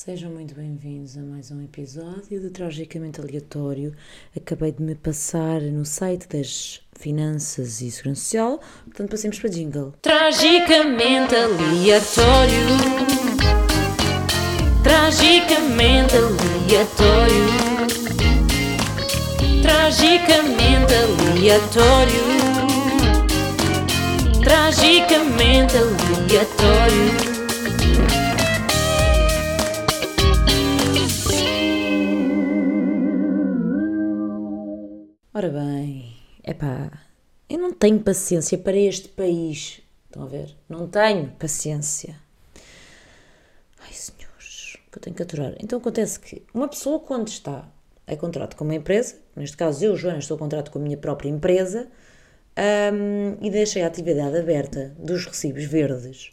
Sejam muito bem-vindos a mais um episódio de Tragicamente Aleatório. Acabei de me passar no site das Finanças e Segurança Social, portanto passemos para jingle. Tragicamente aleatório. Tragicamente aleatório. Tragicamente aleatório. Tragicamente aleatório. Ora bem, epá, eu não tenho paciência para este país. Estão a ver? Não tenho paciência. Ai, senhores, que eu tenho que aturar. Então acontece que uma pessoa, quando está a contrato com uma empresa, neste caso eu, Joana, estou a contrato com a minha própria empresa, um, e deixei a atividade aberta dos recibos verdes.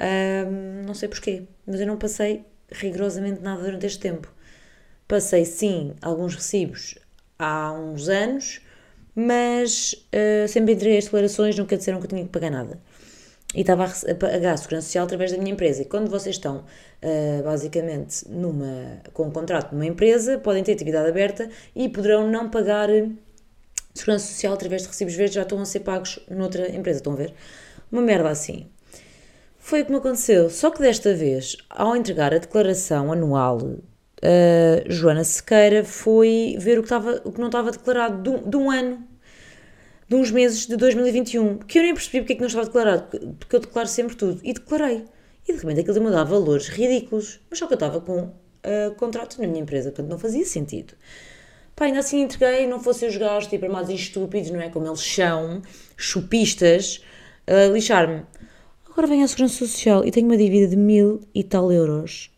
Um, não sei porquê, mas eu não passei rigorosamente nada durante este tempo. Passei sim alguns recibos há uns anos, mas uh, sempre entrei as declarações, nunca disseram que eu tinha que pagar nada. E estava a pagar a segurança social através da minha empresa. E quando vocês estão, uh, basicamente, numa, com um contrato numa empresa, podem ter atividade aberta e poderão não pagar segurança social através de recibos verdes, já estão a ser pagos noutra empresa. Estão a ver? Uma merda assim. Foi o que me aconteceu. Só que desta vez, ao entregar a declaração anual uh, Joana Sequeira foi ver o que, estava, o que não estava declarado de um, de um ano, de uns meses de 2021, que eu nem percebi porque é que não estava declarado, porque eu declaro sempre tudo, e declarei. E de repente aquilo me dava valores ridículos, mas só que eu estava com uh, contrato na minha empresa, portanto não fazia sentido. Pá, ainda assim entreguei, não fossem os gajos, tipo, mais estúpidos, não é? Como eles são, chupistas, uh, lixar-me. Agora vem a Segurança Social e tenho uma dívida de mil e tal euros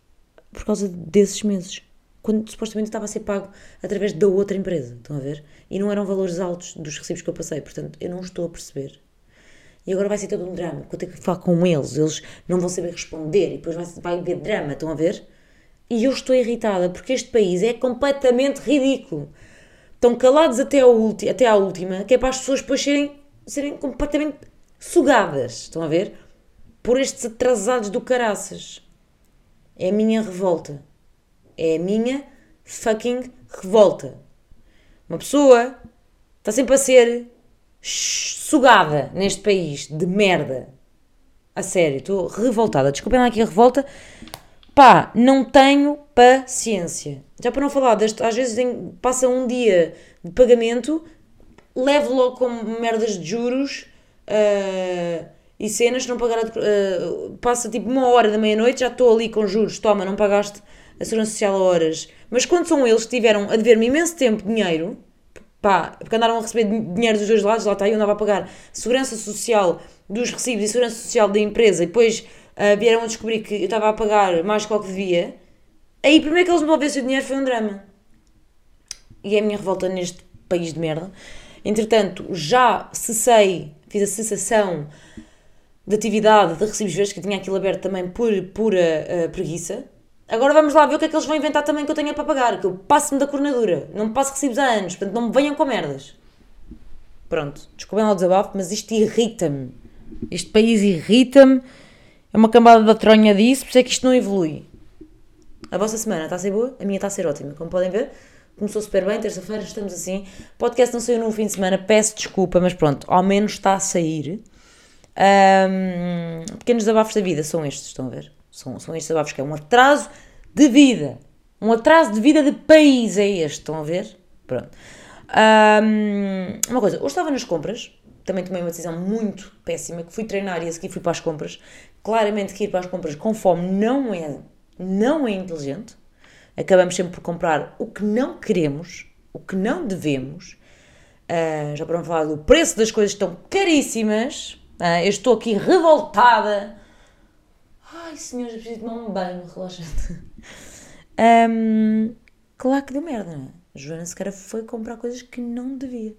por causa desses meses. Quando supostamente estava a ser pago através da outra empresa, estão a ver? E não eram valores altos dos recibos que eu passei, portanto, eu não estou a perceber. E agora vai ser todo um drama, porque eu tenho que falar com eles, eles não vão saber responder, e depois vai, vai haver drama, estão a ver? E eu estou irritada, porque este país é completamente ridículo. Estão calados até, ao até à última, que é para as pessoas depois serem, serem completamente sugadas, estão a ver? Por estes atrasados do caraças. É a minha revolta. É a minha fucking revolta. Uma pessoa está sempre a ser sugada neste país de merda. A sério, estou revoltada. Desculpem lá aqui a revolta. Pá, não tenho paciência. Já para não falar, deste, às vezes passa um dia de pagamento, levo logo com merdas de juros. Uh, e cenas, não pagar, uh, passa tipo uma hora da meia-noite, já estou ali com juros, toma, não pagaste a segurança social a horas. Mas quando são eles que tiveram a dever-me imenso tempo dinheiro, pá, porque andaram a receber dinheiro dos dois lados, lá está, eu andava a pagar segurança social dos recibos e segurança social da empresa, e depois uh, vieram a descobrir que eu estava a pagar mais que o que devia, aí primeiro que eles me devolvessem o dinheiro foi um drama. E é a minha revolta neste país de merda. Entretanto, já cessei, fiz a cessação de atividade de recibos verdes, que tinha aquilo aberto também por pura uh, preguiça. Agora vamos lá ver o que é que eles vão inventar também que eu tenha para pagar, que eu passo-me da cornadura, não me passo recibos há anos, portanto não me venham com merdas. Pronto, desculpem lá o desabafo, mas isto irrita-me. Este país irrita-me, é uma cambada da tronha disso, por isso é que isto não evolui. A vossa semana está a ser boa? A minha está a ser ótima, como podem ver. Começou super bem, terça-feira estamos assim. Podcast não saiu no fim de semana, peço desculpa, mas pronto, ao menos está a sair. Um, pequenos desabafos da vida são estes, estão a ver? São, são estes desabafos que é um atraso de vida. Um atraso de vida de país é este, estão a ver? Pronto. Um, uma coisa, hoje estava nas compras, também tomei uma decisão muito péssima, que fui treinar e a seguir fui para as compras. Claramente que ir para as compras com fome não é, não é inteligente. Acabamos sempre por comprar o que não queremos, o que não devemos. Uh, já para não falar do preço das coisas estão caríssimas. Uh, eu estou aqui revoltada. Ai, senhores, preciso tomar um banho relaxante. um, claro que deu merda, não é? A Joana sequer foi comprar coisas que não devia.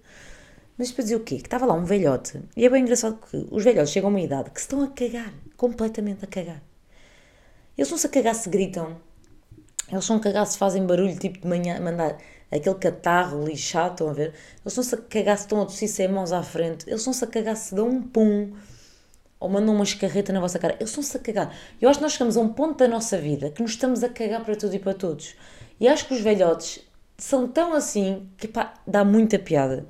Mas para dizer o quê? Que estava lá um velhote. E é bem engraçado que os velhotes chegam a uma idade que se estão a cagar. Completamente a cagar. Eles não se a cagar se gritam. Eles são a cagar se fazem barulho, tipo de manhã, mandar aquele catarro lixado, estão a ver? Eles estão-se a cagar se estão a tossir sem mãos à frente, eles estão-se a cagar se dão um pum, ou mandam uma escarreta na vossa cara. Eles estão-se a cagar. Eu acho que nós chegamos a um ponto da nossa vida que nos estamos a cagar para tudo e para todos. E acho que os velhotes são tão assim que pá, dá muita piada.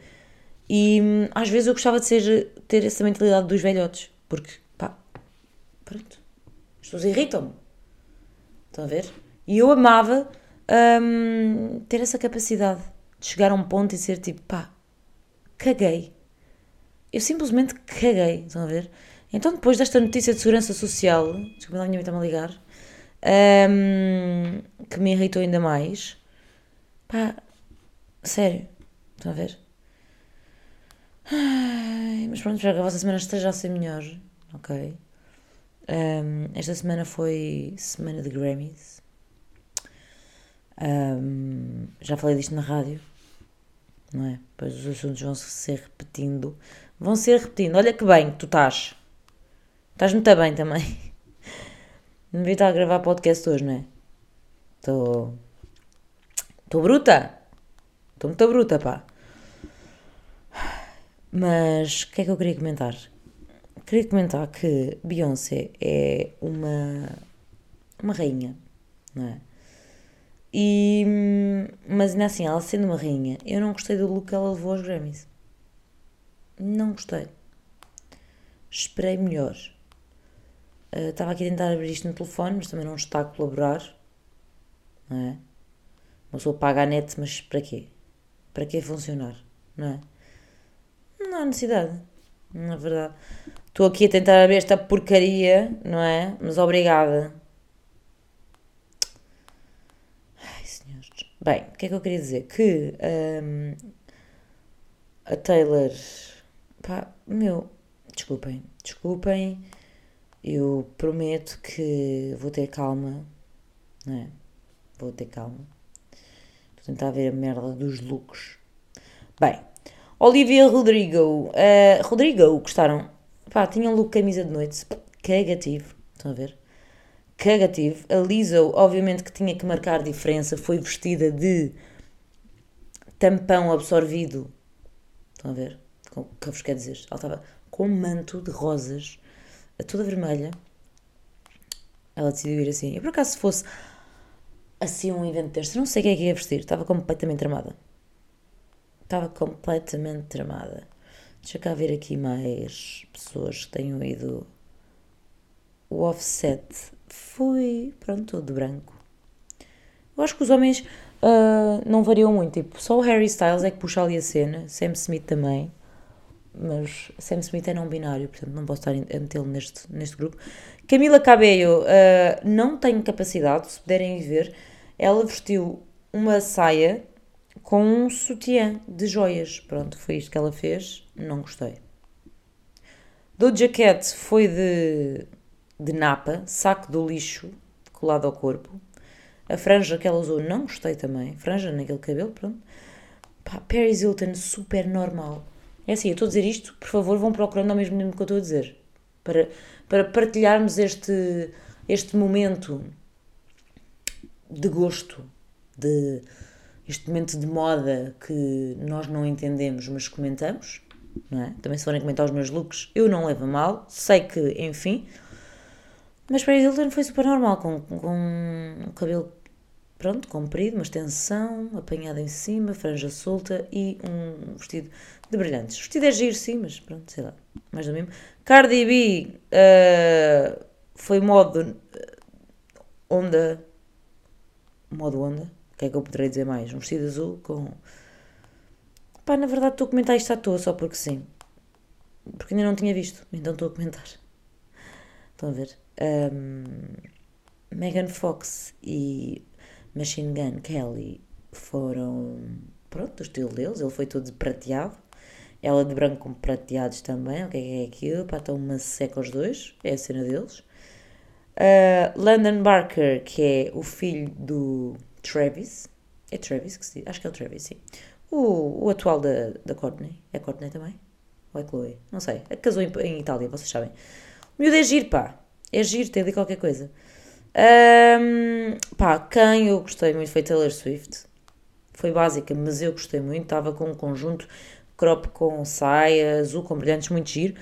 E hum, às vezes eu gostava de ser, ter essa mentalidade dos velhotes, porque pá, pronto, as pessoas irritam-me. Estão a ver? E eu amava hum, ter essa capacidade de chegar a um ponto e ser tipo, pá, caguei. Eu simplesmente caguei, estão a ver? Então, depois desta notícia de segurança social, desculpa, a minha mãe está-me a ligar, hum, que me irritou ainda mais, pá, sério, estão a ver? Ai, mas pronto, espero que a vossa semana esteja a ser melhor, ok? Um, esta semana foi semana de Grammys. Um, já falei disto na rádio, não é? Pois os assuntos vão se ser repetindo. Vão ser repetindo. Olha que bem que tu estás. Estás muito bem também. Não devia estar a gravar podcast hoje, não é? Estou. Estou bruta! Estou muito bruta, pá. Mas o que é que eu queria comentar? Queria comentar que Beyoncé é uma. uma rainha, não é? E, mas ainda assim, ela sendo uma rainha, eu não gostei do look que ela levou aos Grammys. Não gostei. Esperei melhor. Uh, estava aqui a tentar abrir isto no telefone, mas também não está a colaborar. Não é? Uma pessoa paga a net, mas para quê? Para que funcionar? Não é? Não há necessidade. Na verdade. Estou aqui a tentar abrir esta porcaria, não é? Mas obrigada. Ai, senhores. Bem, o que é que eu queria dizer? Que um, a Taylor. Pá, meu. Desculpem, desculpem. Eu prometo que vou ter calma, não é? Vou ter calma. A tentar ver a merda dos looks. Bem, Olivia Rodrigo. Uh, Rodrigo, gostaram? Pá, tinha um look camisa de noite. Cagativo. Estão a ver? Cagativo. A Lizzo, obviamente que tinha que marcar diferença, foi vestida de tampão absorvido. Estão a ver? O que vos quer dizer? Ela estava com um manto de rosas toda vermelha. Ela decidiu ir assim. E por acaso, se fosse assim um evento deste, não sei que é que ia vestir. Estava completamente tramada. Estava completamente tramada. Deixa cá ver aqui mais pessoas que tenham ido. O offset foi, pronto, todo de branco. Eu acho que os homens uh, não variam muito. Tipo, só o Harry Styles é que puxa ali a cena. Sam Smith também mas Sam Smith é não binário, portanto não posso estar a metê-lo neste, neste grupo. Camila Cabello, uh, não tenho capacidade, se puderem ver, ela vestiu uma saia com um sutiã de joias. Pronto, foi isto que ela fez, não gostei. Doja Cat foi de, de napa, saco do lixo colado ao corpo. A franja que ela usou não gostei também, franja naquele cabelo, pronto. Pá, Paris Hilton, super normal é assim, eu estou a dizer isto, por favor, vão procurando ao mesmo tempo que eu estou a dizer. Para, para partilharmos este, este momento de gosto, de este momento de moda que nós não entendemos, mas comentamos. É? Também se forem comentar os meus looks, eu não levo a mal, sei que, enfim. Mas para Hilton foi super normal, com, com o cabelo pronto, comprido, uma extensão, apanhada em cima, franja solta e um vestido de brilhantes. O vestido é giro, sim, mas pronto, sei lá, mais do mesmo. Cardi B uh, foi modo uh, onda, modo onda, o que é que eu poderei dizer mais? Um vestido azul com... Pá, na verdade estou a comentar isto à toa, só porque sim. Porque ainda não tinha visto, então estou a comentar. Estão a ver? Um, Megan Fox e Machine Gun Kelly foram, pronto, o estilo deles, ele foi todo prateado, ela de branco com prateados também, o que é que é aquilo? Pá, estão uma seca os dois, é a cena deles. Uh, Barker, que é o filho do Travis, é Travis que se diz? Acho que é o Travis, sim. O, o atual da, da Courtney, é Courtney também? Ou é Chloe? Não sei, é casou em, em Itália, vocês sabem. O miúdo é giro, pá, é giro, tem ali qualquer coisa. Um, pá, quem eu gostei muito foi Taylor Swift. Foi básica, mas eu gostei muito. Estava com um conjunto crop com saia, azul com brilhantes, muito giro.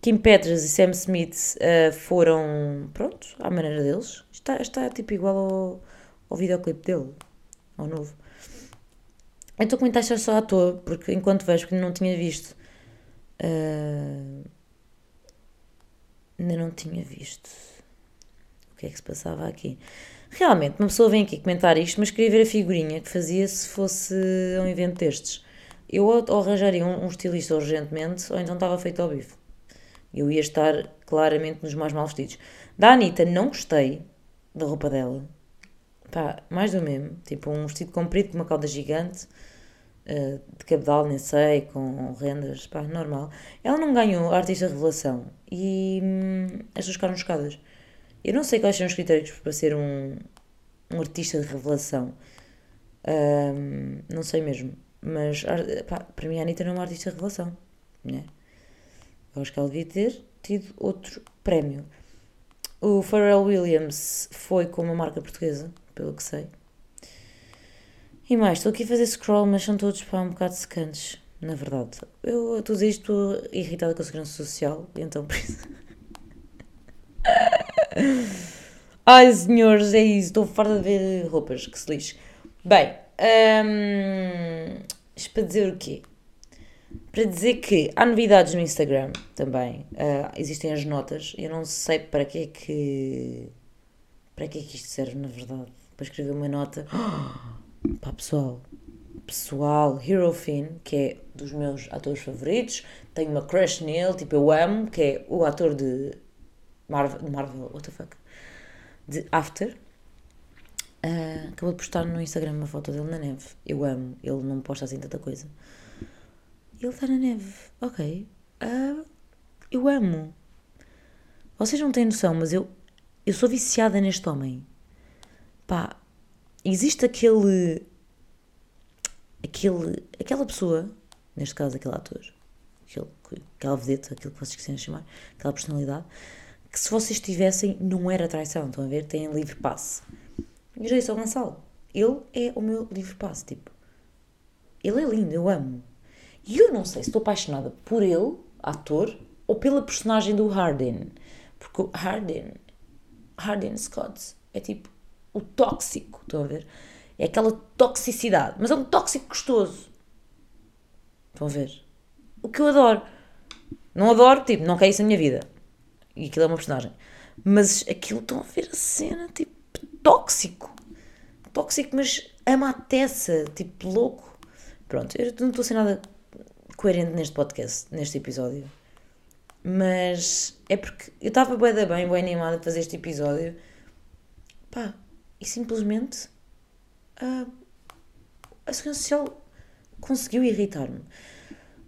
Kim Petras e Sam Smith uh, foram, pronto, à maneira deles. Está, está tipo igual ao, ao videoclipe dele, ao novo. Eu estou com muita só à toa, porque enquanto vejo, porque não tinha visto. Uh, ainda não tinha visto o que é que se passava aqui. Realmente, uma pessoa vem aqui comentar isto, mas queria ver a figurinha que fazia se fosse um evento destes. Eu ou arranjaria um, um estilista urgentemente, ou então estava feito ao bife. Eu ia estar claramente nos mais mal vestidos. Da Anitta, não gostei da roupa dela. Pá, mais do mesmo. Tipo, um vestido comprido com uma cauda gigante, uh, de cabedal, nem sei, com rendas, pá, normal. Ela não ganhou artista revelação e hum, as pessoas ficaram chocadas. Eu não sei quais são os critérios para ser um, um artista de revelação. Um, não sei mesmo. Mas pá, para mim a Anitta não é uma artista de revelação. Né? Eu acho que ela devia ter tido outro prémio. O Pharrell Williams foi com uma marca portuguesa, pelo que sei. E mais, estou aqui a fazer scroll, mas são todos pá, um bocado secantes, na verdade. Eu estou a dizer isto, estou irritada com a segurança social, então por isso. Ai, senhores, é isso. Estou farta de ver roupas, que se lixe. Bem, hum, isto para dizer o quê? Para dizer que há novidades no Instagram também. Uh, existem as notas. Eu não sei para que é que. Para que é que isto serve, na verdade. Para escrever uma nota. Oh, pá, pessoal. Pessoal, Hero Finn, que é dos meus atores favoritos. Tenho uma crush nele, tipo, eu amo, que é o ator de Marvel, Marvel what the fuck, de After. Uh, acabou de postar no Instagram uma foto dele na neve. Eu amo, ele não posta assim tanta coisa. Ele está na neve, ok. Uh, eu amo. Vocês não têm noção, mas eu, eu sou viciada neste homem. Pá, existe aquele. aquele aquela pessoa, neste caso aquele ator, aquele, aquela vedeta, aquilo que vocês quiserem chamar, aquela personalidade, que se vocês tivessem, não era traição, estão a ver? Têm livre passe. E já disse ao Gonçalo, ele é o meu livre passe, tipo. Ele é lindo, eu amo. E eu não sei se estou apaixonada por ele, ator, ou pela personagem do Harden. Porque o Harden, Harden Scott, é tipo o tóxico, estão a ver? É aquela toxicidade, mas é um tóxico gostoso. Estão a ver? O que eu adoro. Não adoro, tipo, não quer isso na minha vida. E aquilo é uma personagem. Mas aquilo estão a ver a cena, tipo, tóxico. Tóxico, mas ama a teça, tipo, louco. Pronto, eu não estou a ser nada coerente neste podcast, neste episódio. Mas é porque eu estava bem, bem animada a fazer este episódio. Pá, e simplesmente a, a Segurança Social conseguiu irritar-me.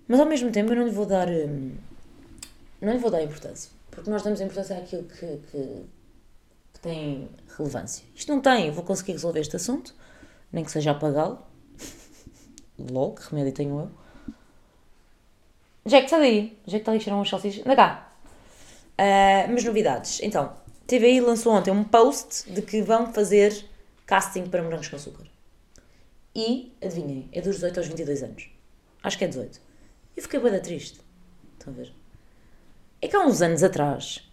Mas ao mesmo tempo eu não lhe vou dar. Hum, não lhe vou dar importância. Porque nós damos importância àquilo que, que, que tem relevância. Isto não tem, eu vou conseguir resolver este assunto, nem que seja apagá-lo. Logo, que remédio tenho eu. Jack, sai daí. Jack está ali a cheirar umas salsichas. Anda cá. Uh, mas novidades. Então, TVI lançou ontem um post de que vão fazer casting para Morangos com Açúcar. E, adivinhem, é dos 18 aos 22 anos. Acho que é 18. Eu fiquei bem triste. Estão a ver? É que há uns anos atrás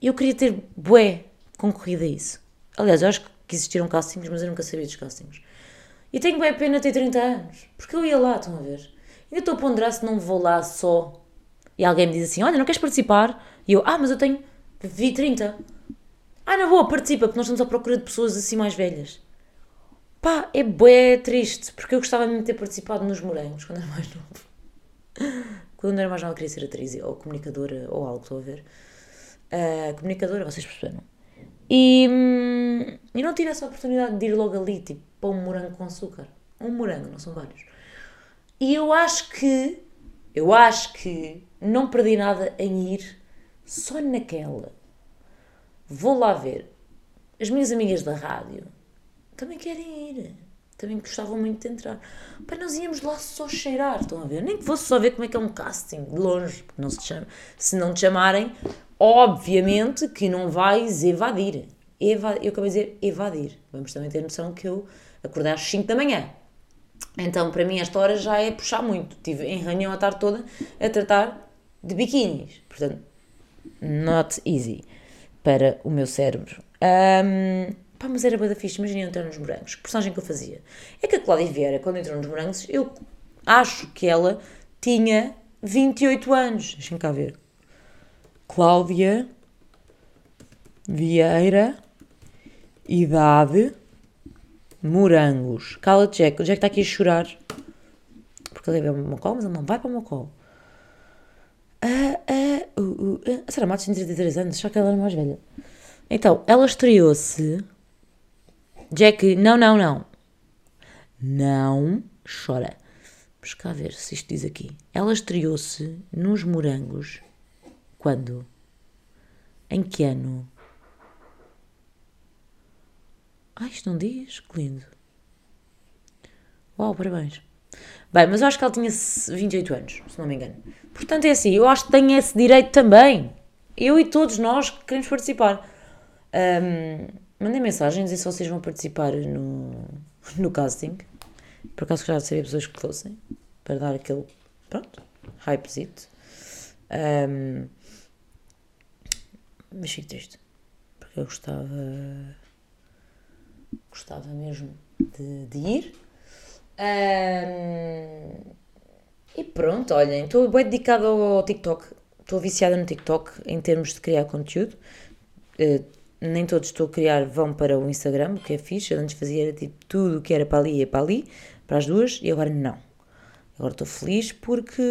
eu queria ter bué concorrido a isso. Aliás, eu acho que existiram castings, mas eu nunca sabia dos castings. E tenho bem pena ter 30 anos, porque eu ia lá, estão a ver? Ainda estou a ponderar se não vou lá só. E alguém me diz assim: Olha, não queres participar? E eu: Ah, mas eu tenho. Vi 30. Ah, na boa, participa, porque nós estamos à procura de pessoas assim mais velhas. Pá, é bué triste, porque eu gostava mesmo de ter participado nos morangos quando era mais novo. Quando era mais nova queria ser atriz ou comunicadora ou algo, estou a ver. Uh, comunicadora, vocês perceberam. E, hum, e não tive essa oportunidade de ir logo ali, tipo, para um morango com açúcar. Um morango, não são vários. E eu acho que, eu acho que não perdi nada em ir só naquela. Vou lá ver. As minhas amigas da rádio também querem ir também gostavam muito de entrar. Para nós íamos lá só cheirar, estão a ver? Nem que fosse só ver como é que é um casting, de longe, porque não se, chama. se não te chamarem, obviamente que não vais evadir. Eva, eu acabei de dizer evadir. Vamos também ter noção que eu acordei às 5 da manhã. Então, para mim, esta hora já é puxar muito. Estive em reunião a tarde toda a tratar de biquínis. Portanto, not easy para o meu cérebro. Um, pá, mas era bada fixe, imagina entrar nos morangos. Que personagem que eu fazia? É que a Cláudia Vieira, quando entrou nos morangos, eu acho que ela tinha 28 anos. Deixem cá ver. Cláudia Vieira, idade, morangos. Cala-te, Jack. O Jack está aqui a chorar. Porque ele o meu colo, mas ele não vai para meu Ah, ah, uh, uh. A Sara Matos tem 33 anos, só que ela era mais velha. Então, ela estreou-se. Jack, não, não, não. Não chora. Vamos cá ver se isto diz aqui. Ela estreou-se nos Morangos. Quando? Em que ano? Ai, isto não diz? Que lindo. Uau, parabéns. Bem, mas eu acho que ela tinha 28 anos, se não me engano. Portanto, é assim, eu acho que tenho esse direito também. Eu e todos nós que queremos participar. Um, mandem mensagens e se vocês vão participar no, no casting. Por acaso já sabia pessoas que fossem. Para dar aquele, pronto, hypezito. Um, mas fico triste. Porque eu gostava. Gostava mesmo de, de ir. Um, e pronto, olhem, estou bem dedicada ao TikTok. Estou viciada no TikTok em termos de criar conteúdo. Uh, nem todos estou a criar vão para o Instagram, o que é fixe. Eu antes fazia tipo, tudo o que era para ali ia para ali, para as duas, e agora não. Agora estou feliz porque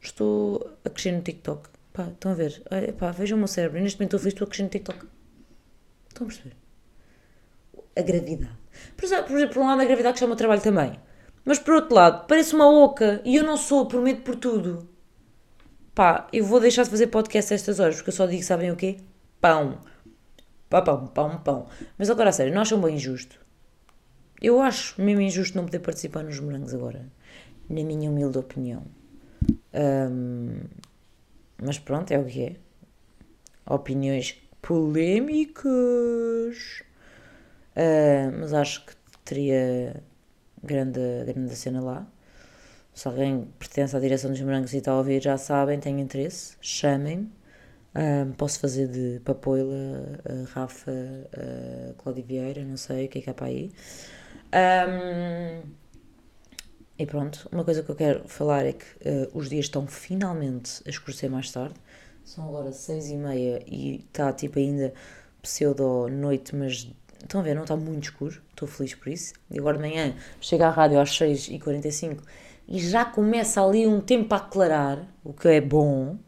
estou a crescer no TikTok. Pá, estão a ver? Pá, vejam o meu cérebro. Neste momento estou feliz, estou a crescer no TikTok. Estão a perceber? A gravidade. Por, por, por um lado, a gravidade que chama o trabalho também. Mas por outro lado, parece uma oca e eu não sou, prometo por tudo. Pá, eu vou deixar de fazer podcast a estas horas porque eu só digo, sabem o quê? Pão. Pá, pão, pão, pão. Mas agora, a sério, não acham bem injusto? Eu acho mesmo injusto não poder participar nos morangos agora. Na minha humilde opinião. Um, mas pronto, é o que é. Opiniões polémicas. Uh, mas acho que teria grande, grande cena lá. Se alguém pertence à direção dos morangos e está a ouvir, já sabem, tem interesse, chamem-me. Um, posso fazer de Papoila, uh, Rafa, uh, Cláudia Vieira, não sei o que é que há para aí. Um, e pronto, uma coisa que eu quero falar é que uh, os dias estão finalmente a escurecer mais tarde. São agora seis e meia e está tipo ainda pseudo-noite, mas estão a ver, não está muito escuro. Estou feliz por isso. E agora de manhã chega à rádio às 6h45 e já começa ali um tempo a aclarar, o que é bom.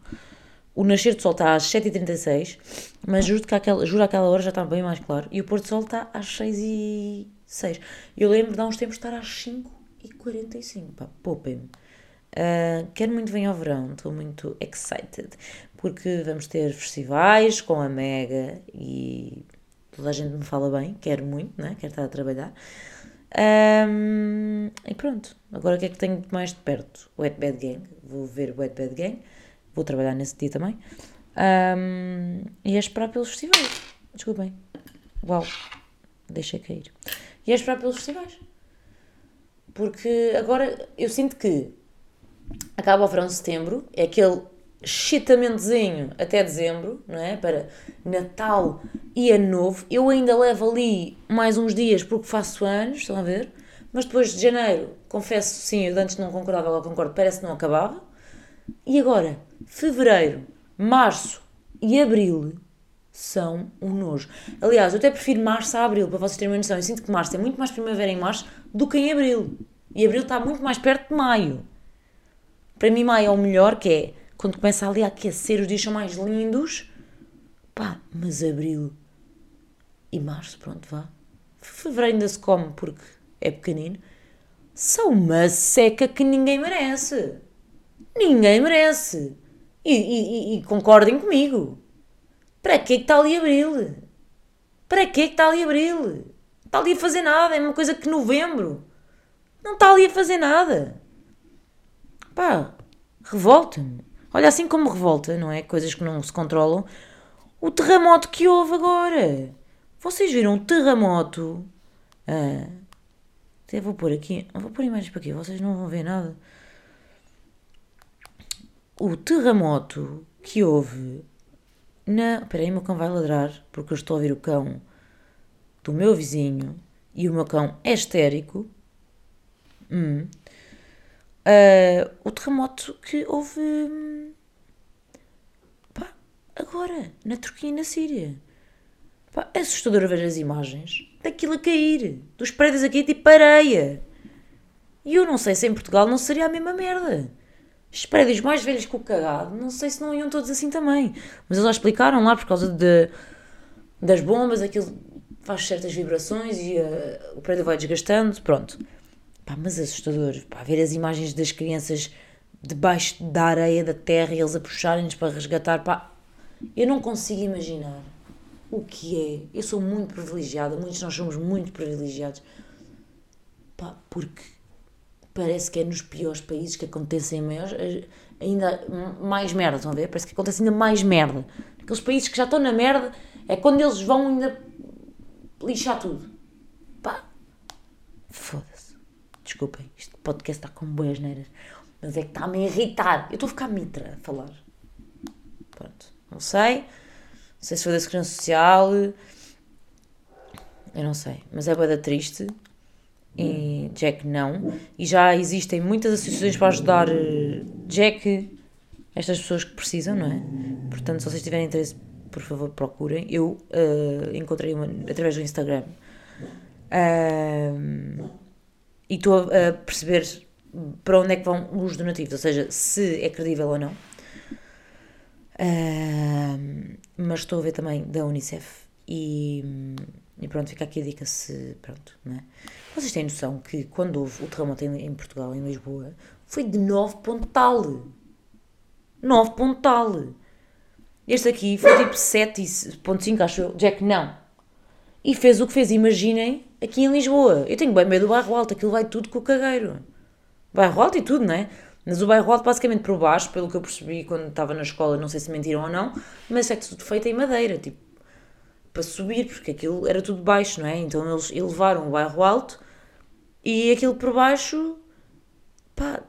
O nascer do sol está às 7h36, mas juro que aquela, juro aquela hora já está bem mais claro. E o pôr do sol está às 6h06. Eu lembro de há uns tempos estar às 5h45. Pá, poupem-me. Uh, quero muito vir ao verão, estou muito excited, porque vamos ter festivais com a Mega e toda a gente me fala bem, quero muito, né? quero estar a trabalhar. Um, e pronto, agora o que é que tenho mais de perto? Wet Bad Gang, vou ver Wet Bad Gang, vou trabalhar nesse dia também. Um, e é esperar pelos festivais. Desculpem. Uau, deixei cair. E é esperar pelos festivais. Porque agora eu sinto que acaba o verão de setembro, é aquele chitamentozinho até dezembro, não é? Para Natal e Ano Novo. Eu ainda levo ali mais uns dias porque faço anos, estão a ver? Mas depois de janeiro, confesso, sim, eu antes não concordava, agora concordo, parece que não acabava. E agora, fevereiro, março e abril são um nojo. Aliás, eu até prefiro março a abril, para vocês terem uma noção. Eu sinto que março é muito mais primavera em março do que em abril. E abril está muito mais perto de maio. Para mim, maio é o melhor, que é quando começa ali a aquecer, os dias são mais lindos. Pá, mas abril e março, pronto, vá. Fevereiro ainda se come porque é pequenino. São uma seca que ninguém merece. Ninguém merece. E, e, e concordem comigo. Para que é que está ali abril? Para que é que está ali abril? Está ali a fazer nada, é uma coisa que novembro. Não está ali a fazer nada. Pá, revolta-me. Olha, assim como revolta, não é? Coisas que não se controlam. O terremoto que houve agora. Vocês viram o terremoto? Ah, até vou pôr aqui. Vou pôr imagens para aqui. Vocês não vão ver nada. o terremoto que houve na. Espera aí, meu cão vai ladrar, porque eu estou a ouvir o cão do meu vizinho e o meu cão é histérico. Hum. Ah, o terremoto que houve. Agora, na Turquia e na Síria. Pá, é assustador ver as imagens daquilo a cair, dos prédios a cair tipo areia. E eu não sei se em Portugal não seria a mesma merda. Os prédios mais velhos que o cagado, não sei se não iam todos assim também. Mas eles já explicaram lá por causa de, das bombas, aquilo faz certas vibrações e eh, o prédio vai desgastando. Pronto. Pá, mas assustador. Pá, ver as imagens das crianças debaixo da areia, da terra e eles a puxarem-nos para resgatar. Pá, eu não consigo imaginar o que é. Eu sou muito privilegiada, muitos nós somos muito privilegiados. Pá, porque parece que é nos piores países que acontecem maiores, ainda mais merda, estão a ver? Parece que acontece ainda mais merda. Aqueles países que já estão na merda é quando eles vão ainda lixar tudo. Pá, foda-se. Desculpem, este podcast está com boas neiras, mas é que está-me a irritar. Eu estou a ficar mitra a falar. Pronto, não sei. Não sei se foi da Segurança Social. Eu não sei, mas é boeda triste. E Jack não. E já existem muitas associações para ajudar eh, Jack, estas pessoas que precisam, não é? Portanto, se vocês tiverem interesse, por favor, procurem. Eu eh, encontrei uma através do Instagram. Ahm, e estou a, a perceber para onde é que vão os donativos, ou seja, se é credível ou não. Mas estou a ver também da Unicef e, e pronto, fica aqui a dica se, pronto, não é? Vocês têm noção que quando houve o terremoto em, em Portugal, em Lisboa, foi de 9 ponto tal. 9 ponto tal. Este aqui foi tipo 7.5, acho eu. Jack, não. E fez o que fez, imaginem, aqui em Lisboa. Eu tenho bem medo do bairro alto, aquilo vai tudo com o cagueiro. Bairro alto e tudo, não é? Mas o bairro alto, basicamente por baixo, pelo que eu percebi quando estava na escola, não sei se mentiram ou não, mas é tudo feito em madeira, tipo, para subir, porque aquilo era tudo baixo, não é? Então eles elevaram o bairro alto e aquilo por baixo, pá,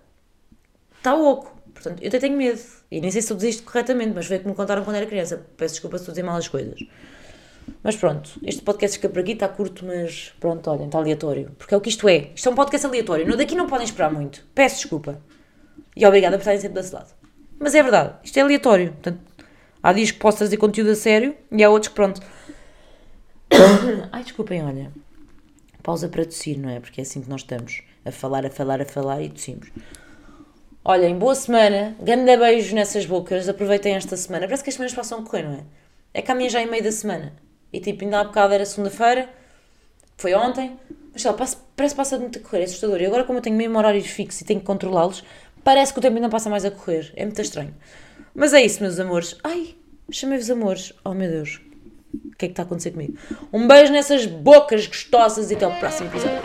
está oco. Portanto, eu até tenho medo. E nem sei se estou a dizer isto corretamente, mas foi que me contaram quando era criança. Peço desculpa se estou a dizer mal as coisas. Mas pronto, este podcast fica por aqui, está curto, mas pronto, olhem, está aleatório. Porque é o que isto é. Isto é um podcast aleatório. Daqui não podem esperar muito. Peço desculpa. E obrigada por estarem sempre desse lado. Mas é verdade, isto é aleatório. Portanto, há dias que posso trazer conteúdo a sério e há outros que pronto. Ai, desculpem, olha. Pausa para tossir, não é? Porque é assim que nós estamos. A falar, a falar, a falar e tossimos. Olhem, boa semana. Grande beijo nessas bocas. Aproveitem esta semana. Parece que as semanas passam a correr, não é? É que a minha já é em meio da semana. E tipo, ainda há bocado era segunda-feira. Foi ontem. Mas sei lá, parece, parece que passa muito a correr. É assustador. E agora como eu tenho mesmo horários fixos e tenho que controlá-los, parece que o tempo ainda passa mais a correr. É muito estranho. Mas é isso, meus amores. Ai, chamei-vos amores. Oh, meu Deus. O que é que está a acontecer comigo? Um beijo nessas bocas gostosas e até ao próximo episódio.